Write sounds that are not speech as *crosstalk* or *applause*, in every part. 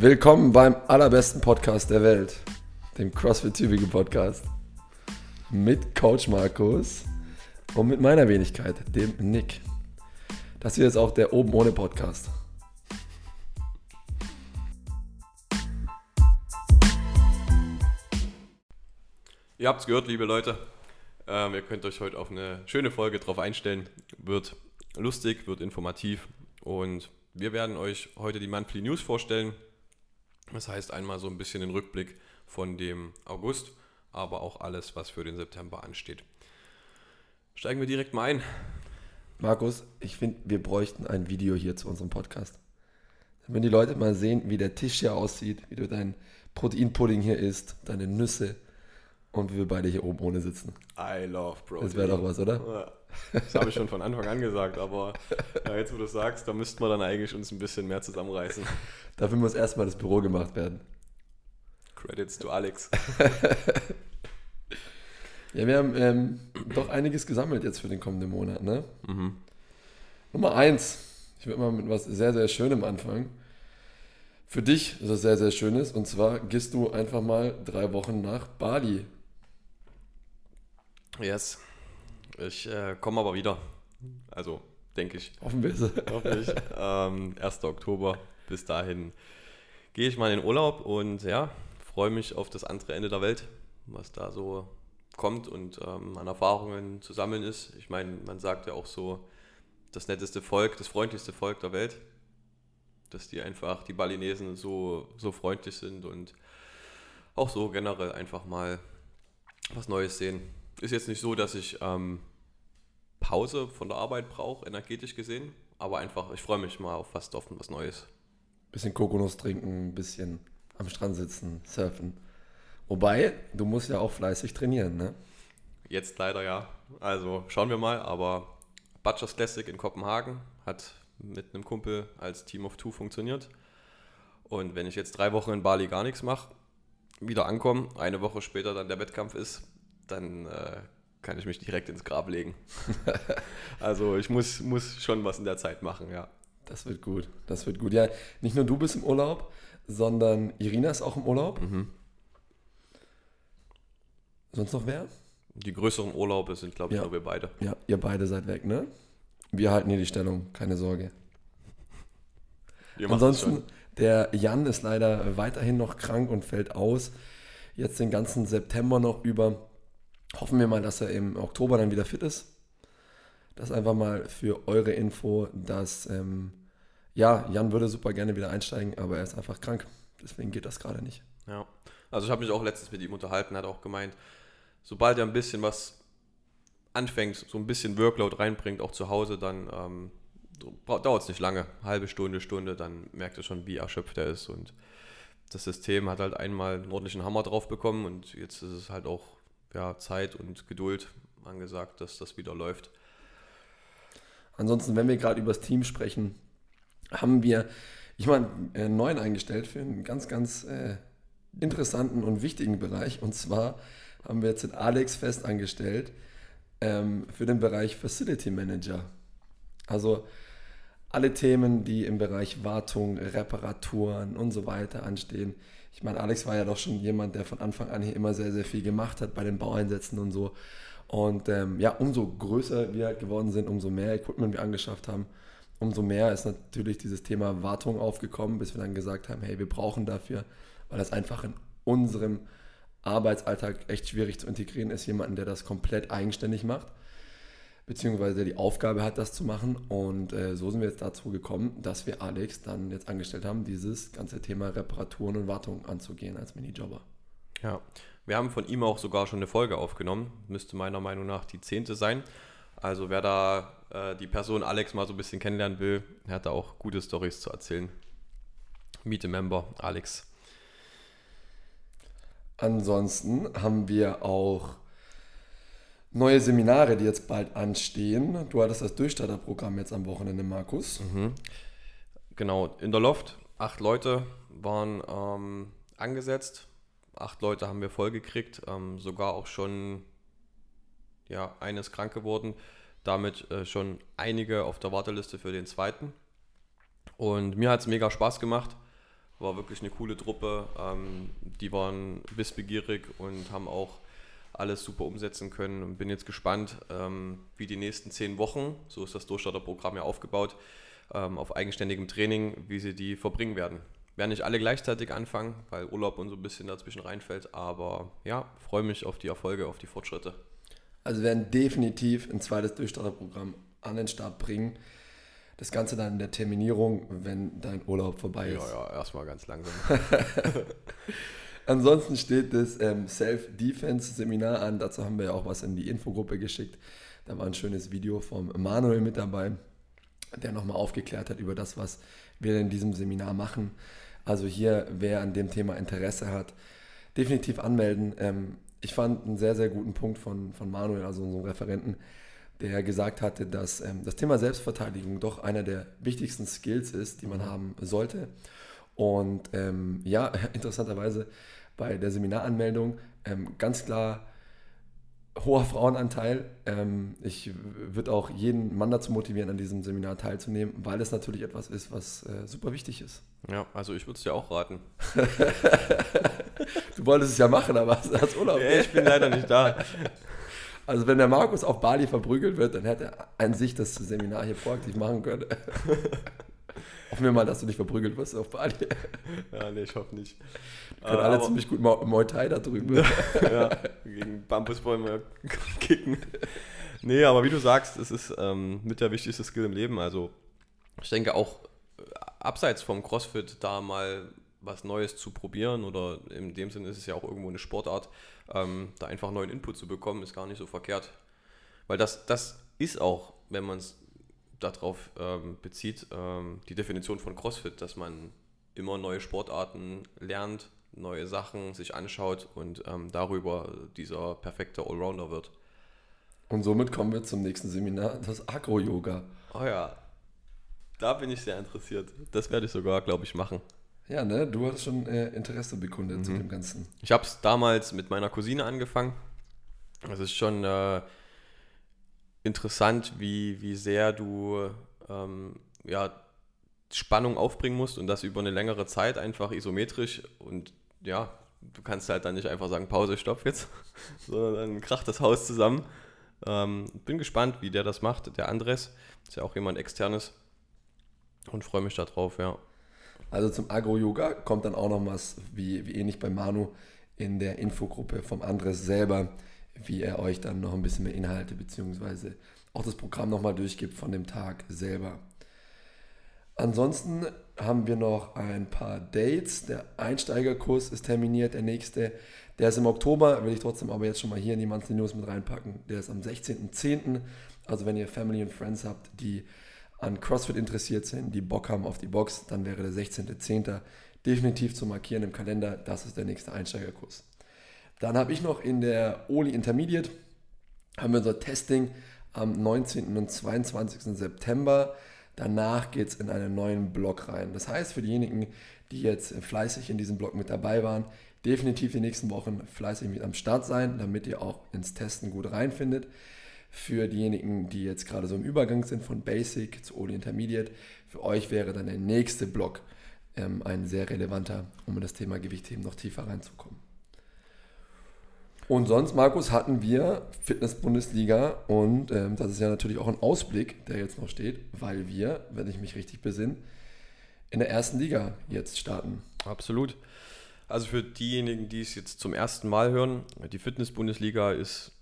Willkommen beim allerbesten Podcast der Welt, dem CrossFit Tübingen Podcast. Mit Coach Markus und mit meiner Wenigkeit, dem Nick. Das hier ist auch der Oben ohne Podcast. Ihr habt es gehört, liebe Leute. Ähm, ihr könnt euch heute auf eine schöne Folge drauf einstellen. Wird lustig, wird informativ und wir werden euch heute die Monthly News vorstellen. Das heißt einmal so ein bisschen den Rückblick von dem August, aber auch alles, was für den September ansteht. Steigen wir direkt mal ein. Markus, ich finde, wir bräuchten ein Video hier zu unserem Podcast. Wenn die Leute mal sehen, wie der Tisch hier aussieht, wie du dein Proteinpudding hier isst, deine Nüsse und wir beide hier oben ohne sitzen. I love Protein. Das wäre doch was, oder? Ja, das habe ich schon von Anfang an gesagt, aber ja, jetzt wo du es sagst, da müssten wir dann eigentlich uns ein bisschen mehr zusammenreißen. *laughs* Dafür muss erstmal das Büro gemacht werden. Credits to Alex. *laughs* Ja, wir haben ähm, doch einiges gesammelt jetzt für den kommenden Monat, ne? Mhm. Nummer eins. Ich würde mal mit was sehr, sehr Schönem anfangen. Für dich ist das sehr, sehr Schönes. Und zwar gehst du einfach mal drei Wochen nach Bali. Yes. Ich äh, komme aber wieder. Also, denke ich. Hoffen wir es. Hoffentlich. *laughs* ähm, 1. Oktober. Bis dahin gehe ich mal in den Urlaub und ja, freue mich auf das andere Ende der Welt, was da so kommt und ähm, an Erfahrungen zu sammeln ist. Ich meine, man sagt ja auch so, das netteste Volk, das freundlichste Volk der Welt, dass die einfach, die Balinesen so, so freundlich sind und auch so generell einfach mal was Neues sehen. Ist jetzt nicht so, dass ich ähm, Pause von der Arbeit brauche, energetisch gesehen, aber einfach, ich freue mich mal auf fast auf was Neues. Bisschen Kokonuss trinken, bisschen am Strand sitzen, surfen. Wobei, du musst ja auch fleißig trainieren, ne? Jetzt leider ja. Also schauen wir mal, aber Butchers Classic in Kopenhagen hat mit einem Kumpel als Team of Two funktioniert. Und wenn ich jetzt drei Wochen in Bali gar nichts mache, wieder ankomme, eine Woche später dann der Wettkampf ist, dann äh, kann ich mich direkt ins Grab legen. *laughs* also ich muss, muss schon was in der Zeit machen, ja. Das wird gut, das wird gut. Ja, nicht nur du bist im Urlaub, sondern Irina ist auch im Urlaub. Mhm. Sonst noch wer? Die größeren Urlaube sind, glaube ich, Ja. nur wir beide. Ja, ihr beide seid weg, ne? Wir halten hier die Stellung, keine Sorge. Ansonsten, der Jan ist leider weiterhin noch krank und fällt aus. Jetzt den ganzen September noch über. Hoffen wir mal, dass er im Oktober dann wieder fit ist. Das einfach mal für eure Info, dass, ähm, ja, Jan würde super gerne wieder einsteigen, aber er ist einfach krank. Deswegen geht das gerade nicht. Ja, also ich habe mich auch letztens mit ihm unterhalten, hat auch gemeint, sobald er ein bisschen was anfängt, so ein bisschen Workload reinbringt, auch zu Hause, dann ähm, dauert es nicht lange, halbe Stunde, Stunde, dann merkt er schon, wie erschöpft er ist und das System hat halt einmal einen ordentlichen Hammer drauf bekommen und jetzt ist es halt auch ja, Zeit und Geduld angesagt, dass das wieder läuft. Ansonsten, wenn wir gerade über das Team sprechen, haben wir, meine, einen neuen eingestellt für einen ganz, ganz äh, interessanten und wichtigen Bereich. Und zwar haben wir jetzt den Alex fest angestellt ähm, für den Bereich Facility Manager. Also alle Themen, die im Bereich Wartung, Reparaturen und so weiter anstehen. Ich meine, Alex war ja doch schon jemand, der von Anfang an hier immer sehr, sehr viel gemacht hat bei den Baueinsätzen und so. Und ähm, ja, umso größer wir geworden sind, umso mehr Equipment wir angeschafft haben, umso mehr ist natürlich dieses Thema Wartung aufgekommen, bis wir dann gesagt haben, hey, wir brauchen dafür, weil das einfach in unserem Arbeitsalltag echt schwierig zu integrieren ist, jemanden, der das komplett eigenständig macht, beziehungsweise die Aufgabe hat, das zu machen. Und äh, so sind wir jetzt dazu gekommen, dass wir Alex dann jetzt angestellt haben, dieses ganze Thema Reparaturen und Wartung anzugehen als Minijobber. Ja, wir haben von ihm auch sogar schon eine Folge aufgenommen. Müsste meiner Meinung nach die zehnte sein. Also wer da äh, die Person Alex mal so ein bisschen kennenlernen will, hat da auch gute Stories zu erzählen. Meet a Member, Alex. Ansonsten haben wir auch neue Seminare, die jetzt bald anstehen. Du hattest das Durchstarterprogramm jetzt am Wochenende, Markus. Genau, in der Loft. Acht Leute waren ähm, angesetzt. Acht Leute haben wir vollgekriegt. Ähm, sogar auch schon ja, eines krank geworden. Damit äh, schon einige auf der Warteliste für den zweiten. Und mir hat es mega Spaß gemacht, war wirklich eine coole Truppe. Ähm, die waren wissbegierig und haben auch alles super umsetzen können und bin jetzt gespannt, ähm, wie die nächsten zehn Wochen, so ist das Durchstarterprogramm ja aufgebaut, ähm, auf eigenständigem Training, wie sie die verbringen werden. Werden nicht alle gleichzeitig anfangen, weil Urlaub und so ein bisschen dazwischen reinfällt, aber ja, freue mich auf die Erfolge, auf die Fortschritte. Also werden definitiv ein zweites Durchstarterprogramm an den Start bringen. Das Ganze dann in der Terminierung, wenn dein Urlaub vorbei ist. Ja, ja, erstmal ganz langsam. *laughs* Ansonsten steht das ähm, Self-Defense-Seminar an. Dazu haben wir ja auch was in die Infogruppe geschickt. Da war ein schönes Video vom Manuel mit dabei, der nochmal aufgeklärt hat über das, was wir in diesem Seminar machen. Also hier, wer an dem Thema Interesse hat, definitiv anmelden. Ähm, ich fand einen sehr, sehr guten Punkt von, von Manuel, also unserem Referenten, der gesagt hatte, dass ähm, das Thema Selbstverteidigung doch einer der wichtigsten Skills ist, die man mhm. haben sollte. Und ähm, ja, *laughs* interessanterweise bei der Seminaranmeldung ähm, ganz klar hoher Frauenanteil. Ähm, ich würde auch jeden Mann dazu motivieren, an diesem Seminar teilzunehmen, weil es natürlich etwas ist, was äh, super wichtig ist. Ja, also ich würde es dir auch raten. *laughs* du wolltest es ja machen, aber hast Urlaub. Ja, ich bin leider nicht da. *laughs* Also wenn der Markus auf Bali verprügelt wird, dann hätte er an sich das Seminar hier proaktiv machen können. Hoffen wir mal, dass du nicht verprügelt wirst auf Bali. Ja, nee, ich hoffe nicht. Wir können alle ziemlich gut Muay Thai da drüben. *laughs* ja, gegen Bambusbäume *laughs* kicken. Nee, aber wie du sagst, es ist ähm, mit der wichtigste Skill im Leben. Also ich denke auch äh, abseits vom CrossFit da mal was Neues zu probieren oder in dem Sinne ist es ja auch irgendwo eine Sportart, ähm, da einfach neuen Input zu bekommen, ist gar nicht so verkehrt. Weil das, das ist auch, wenn man es darauf ähm, bezieht, ähm, die Definition von CrossFit, dass man immer neue Sportarten lernt, neue Sachen sich anschaut und ähm, darüber dieser perfekte Allrounder wird. Und somit kommen wir zum nächsten Seminar, das Agro-Yoga. Oh ja, da bin ich sehr interessiert. Das werde ich sogar, glaube ich, machen. Ja, ne? Du hast schon äh, Interesse bekundet mhm. zu dem Ganzen. Ich habe es damals mit meiner Cousine angefangen. Es ist schon äh, interessant, wie, wie sehr du ähm, ja, Spannung aufbringen musst und das über eine längere Zeit einfach isometrisch und ja, du kannst halt dann nicht einfach sagen, Pause, stopp jetzt, *laughs* sondern dann kracht das Haus zusammen. Ähm, bin gespannt, wie der das macht. Der Andres ist ja auch jemand externes und freue mich darauf, ja. Also zum Agro-Yoga kommt dann auch noch was, wie, wie ähnlich bei Manu, in der Infogruppe vom Andres selber wie er euch dann noch ein bisschen mehr Inhalte bzw. auch das Programm nochmal durchgibt von dem Tag selber. Ansonsten haben wir noch ein paar Dates. Der Einsteigerkurs ist terminiert, der nächste. Der ist im Oktober, will ich trotzdem aber jetzt schon mal hier in die Monthly News mit reinpacken. Der ist am 16.10. Also wenn ihr Family und Friends habt, die an CrossFit interessiert sind, die Bock haben auf die Box, dann wäre der 16.10. definitiv zu markieren im Kalender. Das ist der nächste Einsteigerkurs. Dann habe ich noch in der Oli Intermediate, haben wir unser Testing am 19. und 22. September. Danach geht es in einen neuen Block rein. Das heißt, für diejenigen, die jetzt fleißig in diesem Block mit dabei waren, definitiv die nächsten Wochen fleißig mit am Start sein, damit ihr auch ins Testen gut reinfindet. Für diejenigen, die jetzt gerade so im Übergang sind von Basic zu Oli Intermediate, für euch wäre dann der nächste Block ähm, ein sehr relevanter, um in das Thema Gewichtheben noch tiefer reinzukommen. Und sonst, Markus, hatten wir Fitness-Bundesliga und ähm, das ist ja natürlich auch ein Ausblick, der jetzt noch steht, weil wir, wenn ich mich richtig besinne, in der ersten Liga jetzt starten. Absolut. Also für diejenigen, die es jetzt zum ersten Mal hören, die Fitness-Bundesliga ist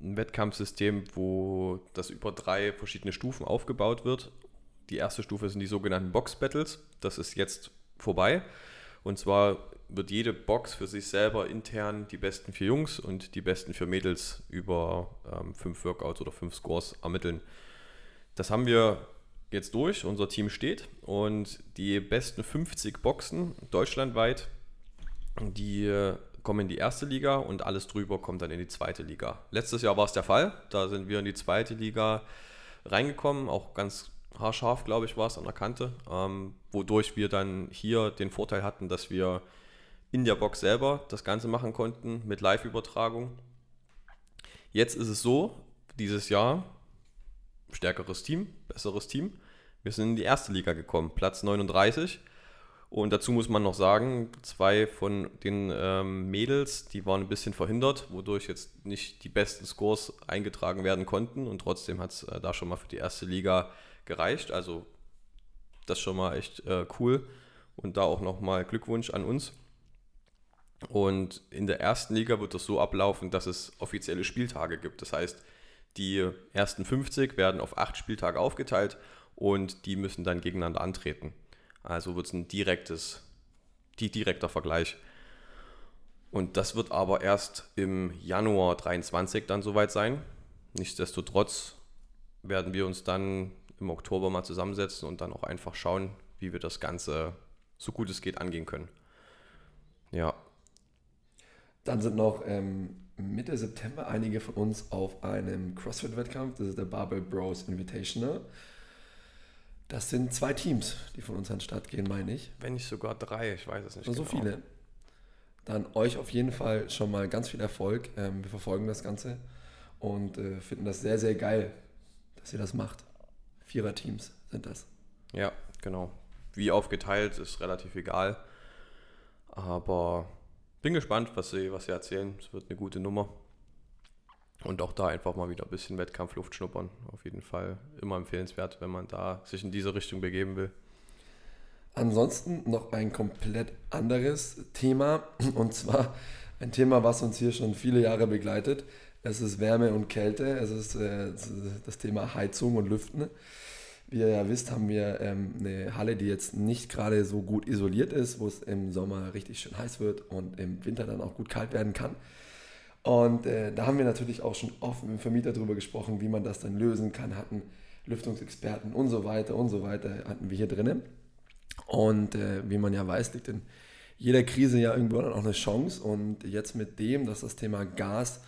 ein Wettkampfsystem, wo das über drei verschiedene Stufen aufgebaut wird. Die erste Stufe sind die sogenannten Box-Battles. Das ist jetzt vorbei. Und zwar wird jede Box für sich selber intern die besten für Jungs und die besten für Mädels über ähm, fünf Workouts oder fünf Scores ermitteln. Das haben wir jetzt durch, unser Team steht und die besten 50 Boxen deutschlandweit, die äh, kommen in die erste Liga und alles drüber kommt dann in die zweite Liga. Letztes Jahr war es der Fall, da sind wir in die zweite Liga reingekommen, auch ganz haarscharf, glaube ich, war es an der Kante, ähm, wodurch wir dann hier den Vorteil hatten, dass wir in der Box selber das Ganze machen konnten mit Live-Übertragung. Jetzt ist es so, dieses Jahr stärkeres Team, besseres Team. Wir sind in die erste Liga gekommen, Platz 39. Und dazu muss man noch sagen, zwei von den ähm, Mädels, die waren ein bisschen verhindert, wodurch jetzt nicht die besten Scores eingetragen werden konnten. Und trotzdem hat es äh, da schon mal für die erste Liga gereicht. Also das schon mal echt äh, cool. Und da auch nochmal Glückwunsch an uns. Und in der ersten Liga wird es so ablaufen, dass es offizielle Spieltage gibt. Das heißt, die ersten 50 werden auf acht Spieltage aufgeteilt und die müssen dann gegeneinander antreten. Also wird es ein direktes, direkter Vergleich. Und das wird aber erst im Januar 23 dann soweit sein. Nichtsdestotrotz werden wir uns dann im Oktober mal zusammensetzen und dann auch einfach schauen, wie wir das Ganze so gut es geht angehen können. Ja. Dann sind noch ähm, Mitte September einige von uns auf einem CrossFit-Wettkampf. Das ist der Barbell Bros Invitational. Das sind zwei Teams, die von uns an den Start gehen, meine ich. Wenn nicht sogar drei, ich weiß es nicht. So genau. viele. Dann euch auf jeden Fall schon mal ganz viel Erfolg. Ähm, wir verfolgen das Ganze und äh, finden das sehr, sehr geil, dass ihr das macht. Vierer-Teams sind das. Ja, genau. Wie aufgeteilt ist relativ egal. Aber bin gespannt, was sie, was sie erzählen. Es wird eine gute Nummer. Und auch da einfach mal wieder ein bisschen Wettkampfluft schnuppern. Auf jeden Fall immer empfehlenswert, wenn man da sich in diese Richtung begeben will. Ansonsten noch ein komplett anderes Thema. Und zwar ein Thema, was uns hier schon viele Jahre begleitet. Es ist Wärme und Kälte. Es ist äh, das Thema Heizung und Lüften. Wie ihr ja wisst, haben wir ähm, eine Halle, die jetzt nicht gerade so gut isoliert ist, wo es im Sommer richtig schön heiß wird und im Winter dann auch gut kalt werden kann. Und äh, da haben wir natürlich auch schon oft mit dem Vermieter darüber gesprochen, wie man das dann lösen kann, hatten Lüftungsexperten und so weiter und so weiter hatten wir hier drinnen. Und äh, wie man ja weiß, liegt in jeder Krise ja irgendwo dann auch eine Chance. Und jetzt mit dem, dass das Thema Gas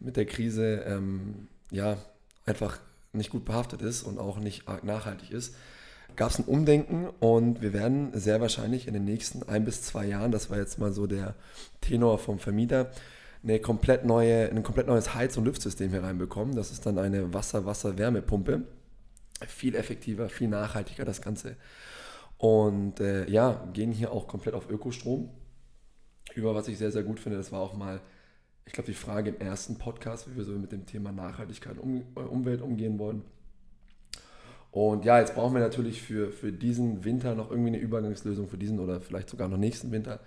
mit der Krise ähm, ja einfach nicht gut behaftet ist und auch nicht arg nachhaltig ist, gab es ein Umdenken und wir werden sehr wahrscheinlich in den nächsten ein bis zwei Jahren, das war jetzt mal so der Tenor vom Vermieter, eine komplett neue, ein komplett neues Heiz- und Lüftsystem hier reinbekommen. Das ist dann eine Wasser-Wasser-Wärmepumpe. Viel effektiver, viel nachhaltiger das Ganze. Und äh, ja, gehen hier auch komplett auf Ökostrom. Über was ich sehr, sehr gut finde, das war auch mal, ich glaube, die Frage im ersten Podcast, wie wir so mit dem Thema Nachhaltigkeit und um, Umwelt umgehen wollen. Und ja, jetzt brauchen wir natürlich für, für diesen Winter noch irgendwie eine Übergangslösung, für diesen oder vielleicht sogar noch nächsten Winter.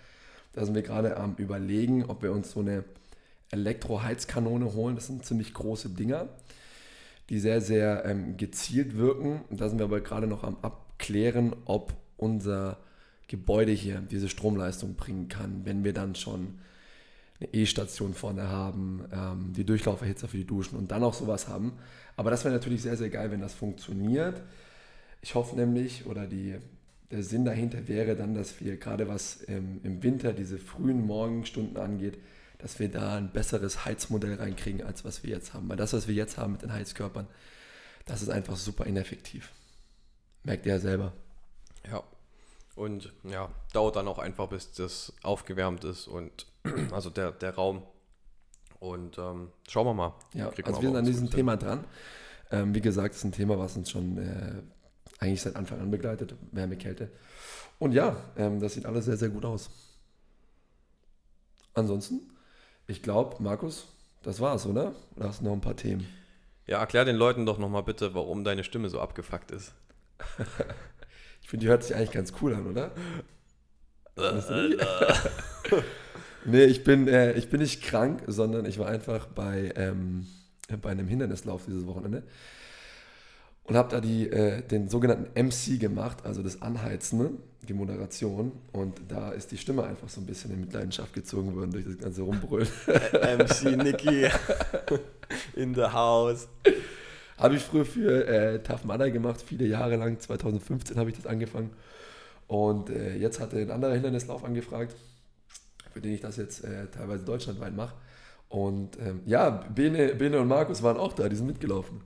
Da sind wir gerade am Überlegen, ob wir uns so eine Elektroheizkanone holen. Das sind ziemlich große Dinger, die sehr, sehr ähm, gezielt wirken. Da sind wir aber gerade noch am Abklären, ob unser Gebäude hier diese Stromleistung bringen kann, wenn wir dann schon eine E-Station vorne haben, ähm, die Durchlauferhitzer für die Duschen und dann auch sowas haben. Aber das wäre natürlich sehr, sehr geil, wenn das funktioniert. Ich hoffe nämlich, oder die, der Sinn dahinter wäre dann, dass wir gerade was ähm, im Winter diese frühen Morgenstunden angeht, dass wir da ein besseres Heizmodell reinkriegen, als was wir jetzt haben. Weil das, was wir jetzt haben mit den Heizkörpern, das ist einfach super ineffektiv. Merkt ihr ja selber. Ja. Und ja, dauert dann auch einfach, bis das aufgewärmt ist und *clears throat* also der, der Raum. Und ähm, schauen wir mal. Ja, also wir sind an diesem Thema dran. Ähm, wie gesagt, es ist ein Thema, was uns schon äh, eigentlich seit Anfang an begleitet, Wärme, Kälte. Und ja, ähm, das sieht alles sehr, sehr gut aus. Ansonsten ich glaube, Markus, das war's, oder? Oder hast du noch ein paar Themen? Ja, erklär den Leuten doch nochmal bitte, warum deine Stimme so abgefuckt ist. *laughs* ich finde, die hört sich eigentlich ganz cool an, oder? *laughs* nee, ich bin, äh, ich bin nicht krank, sondern ich war einfach bei, ähm, bei einem Hindernislauf dieses Wochenende und habe da die, äh, den sogenannten MC gemacht, also das Anheizen, ne? die Moderation. Und da ist die Stimme einfach so ein bisschen in Mitleidenschaft gezogen worden durch das ganze Rumbrüllen. MC Nicky in the house. Habe ich früher für äh, Tough Mudder gemacht, viele Jahre lang. 2015 habe ich das angefangen. Und äh, jetzt hatte ein anderer Hindernislauf angefragt, für den ich das jetzt äh, teilweise deutschlandweit mache. Und ähm, ja, Bene, Bene und Markus waren auch da, die sind mitgelaufen.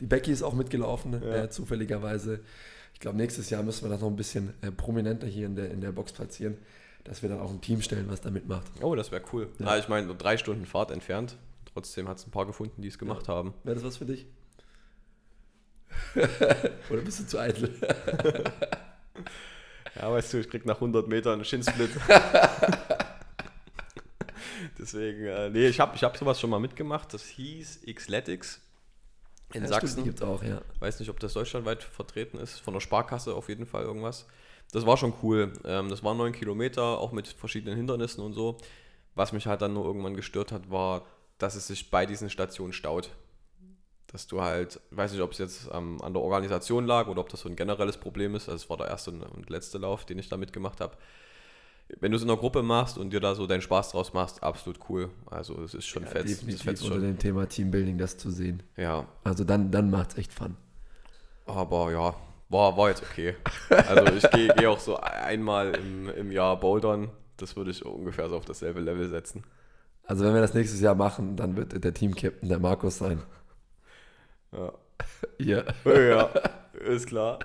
Die Becky ist auch mitgelaufen, ja. äh, zufälligerweise. Ich glaube, nächstes Jahr müssen wir das noch ein bisschen äh, prominenter hier in der, in der Box platzieren, dass wir dann auch ein Team stellen, was da mitmacht. Oh, das wäre cool. Ja. Ah, ich meine, drei Stunden Fahrt entfernt. Trotzdem hat es ein paar gefunden, die es gemacht ja. haben. Wäre das was für dich? *laughs* Oder bist du zu eitel? *laughs* Ja, weißt du, ich krieg nach 100 Metern einen Shinsplit. *laughs* Deswegen, äh, nee, ich habe ich hab sowas schon mal mitgemacht. Das hieß Xletics in Ja, Sachsen. Stimmt, gibt's auch, ja. Weiß nicht, ob das deutschlandweit vertreten ist. Von der Sparkasse auf jeden Fall irgendwas. Das war schon cool. Ähm, das waren neun Kilometer, auch mit verschiedenen Hindernissen und so. Was mich halt dann nur irgendwann gestört hat, war, dass es sich bei diesen Stationen staut. Dass du halt, ich weiß nicht, ob es jetzt ähm, an der Organisation lag oder ob das so ein generelles Problem ist. Also es war der erste und und letzte Lauf, den ich da mitgemacht habe. Wenn du es in einer Gruppe machst und dir da so deinen Spaß draus machst, absolut cool. Also es ist schon ja fett. Das definitiv fetzt unter schon. dem Thema Teambuilding das zu sehen. Ja, Also dann, dann macht's echt Fun. Aber ja, war, war jetzt okay. Also ich gehe geh auch so einmal im, im Jahr bouldern. Das würde ich ungefähr so auf dasselbe Level setzen. Also wenn wir das nächstes Jahr machen, dann wird der Team-Captain der Markus sein. Ja. *laughs* Ja. ja, ist klar.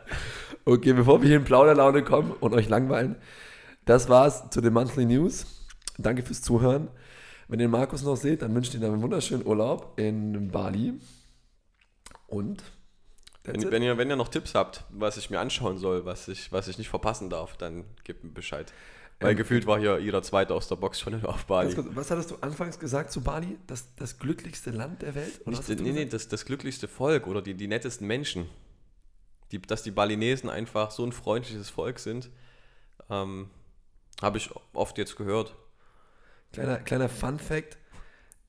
Okay, bevor wir hier in Plauderlaune kommen und euch langweilen, das war's zu den Monthly News. Danke fürs Zuhören. Wenn ihr den Markus noch seht, dann wünscht ihr ihm einen wunderschönen Urlaub in Bali. Und Wenn, wenn, ihr, wenn ihr noch Tipps habt, was ich mir anschauen soll, was ich, was ich nicht verpassen darf, dann gebt mir Bescheid. Weil Ähm, gefühlt war hier jeder Zweite aus der Box schon *laughs* auf Bali. Kurz, was hattest du anfangs gesagt zu Bali? Das, das glücklichste Land der Welt? Oder Nicht, nee, nee, das, das glücklichste Volk oder die, die nettesten Menschen. Die, dass die Balinesen einfach so ein freundliches Volk sind, ähm, habe ich oft jetzt gehört. Kleiner, kleiner Fun Fact: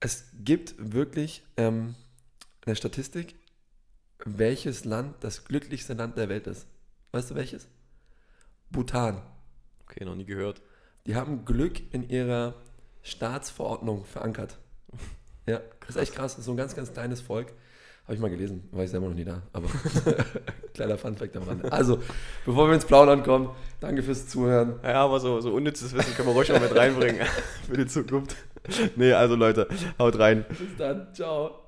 Es gibt wirklich ähm, eine Statistik, welches Land das glücklichste Land der Welt ist. Weißt du welches? Bhutan. Okay, noch nie gehört. Die haben Glück in ihrer Staatsverordnung verankert. *laughs* Ja, das ist echt krass. Das ist so ein ganz, ganz kleines Volk. Habe ich mal gelesen, war ich selber noch nie da, aber *laughs* kleiner Funfact am Rande. Also, bevor wir ins Plaudern kommen, danke fürs Zuhören. Ja, aber so, so unnützes Wissen können wir ruhig noch mit reinbringen *laughs* für die Zukunft. Nee, also Leute, haut rein. Bis dann, ciao.